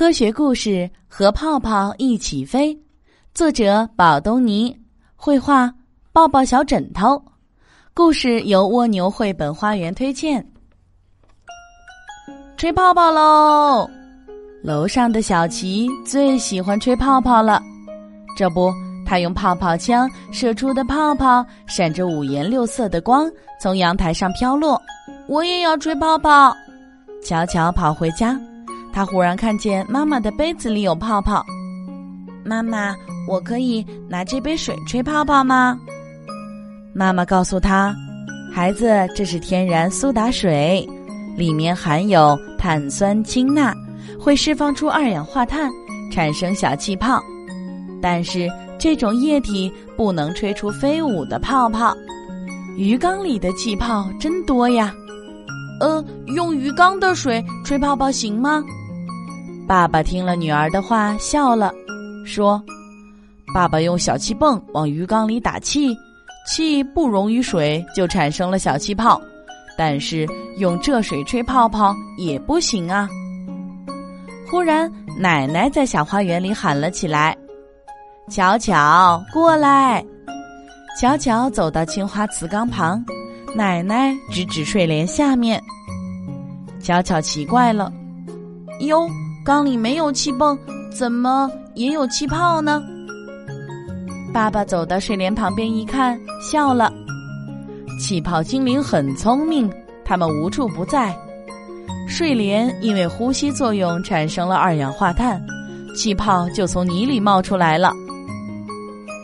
科学故事和泡泡一起飞，作者宝东尼，绘画抱抱小枕头。故事由蜗牛绘本花园推荐。吹泡泡喽！楼上的小琪最喜欢吹泡泡了。这不，他用泡泡枪射出的泡泡闪着五颜六色的光，从阳台上飘落。我也要吹泡泡。巧巧跑回家。他忽然看见妈妈的杯子里有泡泡，妈妈，我可以拿这杯水吹泡泡吗？妈妈告诉他：“孩子，这是天然苏打水，里面含有碳酸氢钠，会释放出二氧化碳，产生小气泡。但是这种液体不能吹出飞舞的泡泡。鱼缸里的气泡真多呀，呃，用鱼缸的水吹泡泡行吗？”爸爸听了女儿的话，笑了，说：“爸爸用小气泵往鱼缸里打气，气不溶于水，就产生了小气泡。但是用这水吹泡泡也不行啊。”忽然，奶奶在小花园里喊了起来：“巧巧，过来！”巧巧走到青花瓷缸旁，奶奶指指睡莲下面。巧巧奇怪了：“哟。”缸里没有气泵，怎么也有气泡呢？爸爸走到睡莲旁边一看，笑了。气泡精灵很聪明，它们无处不在。睡莲因为呼吸作用产生了二氧化碳，气泡就从泥里冒出来了。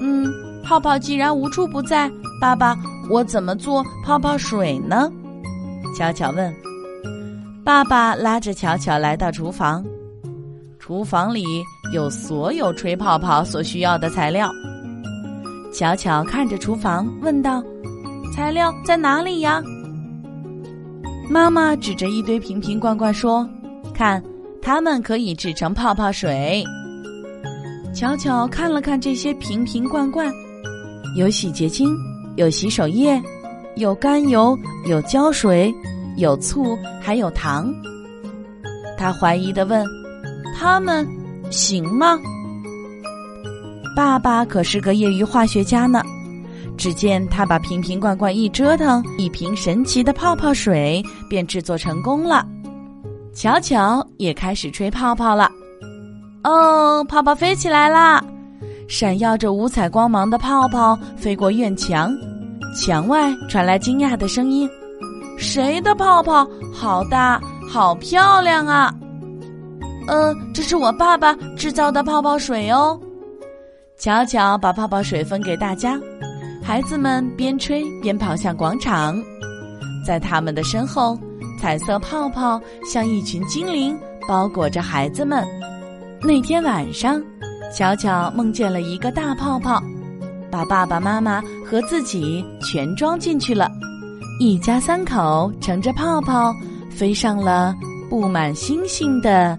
嗯，泡泡既然无处不在，爸爸，我怎么做泡泡水呢？巧巧问。爸爸拉着巧巧来到厨房。厨房里有所有吹泡泡所需要的材料。巧巧看着厨房，问道：“材料在哪里呀？”妈妈指着一堆瓶瓶罐罐说：“看，它们可以制成泡泡水。”巧巧看了看这些瓶瓶罐罐，有洗洁精，有洗手液，有甘油，有胶水，有醋，还有糖。他怀疑的问。他们行吗？爸爸可是个业余化学家呢。只见他把瓶瓶罐罐一折腾，一瓶神奇的泡泡水便制作成功了。巧巧也开始吹泡泡了。哦，泡泡飞起来啦！闪耀着五彩光芒的泡泡飞过院墙，墙外传来惊讶的声音：“谁的泡泡好大，好漂亮啊！”呃，这是我爸爸制造的泡泡水哦。巧巧把泡泡水分给大家，孩子们边吹边跑向广场，在他们的身后，彩色泡泡像一群精灵包裹着孩子们。那天晚上，巧巧梦见了一个大泡泡，把爸爸妈妈和自己全装进去了，一家三口乘着泡泡飞上了布满星星的。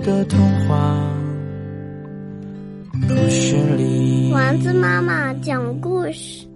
的童话故事里。丸子妈妈讲故事。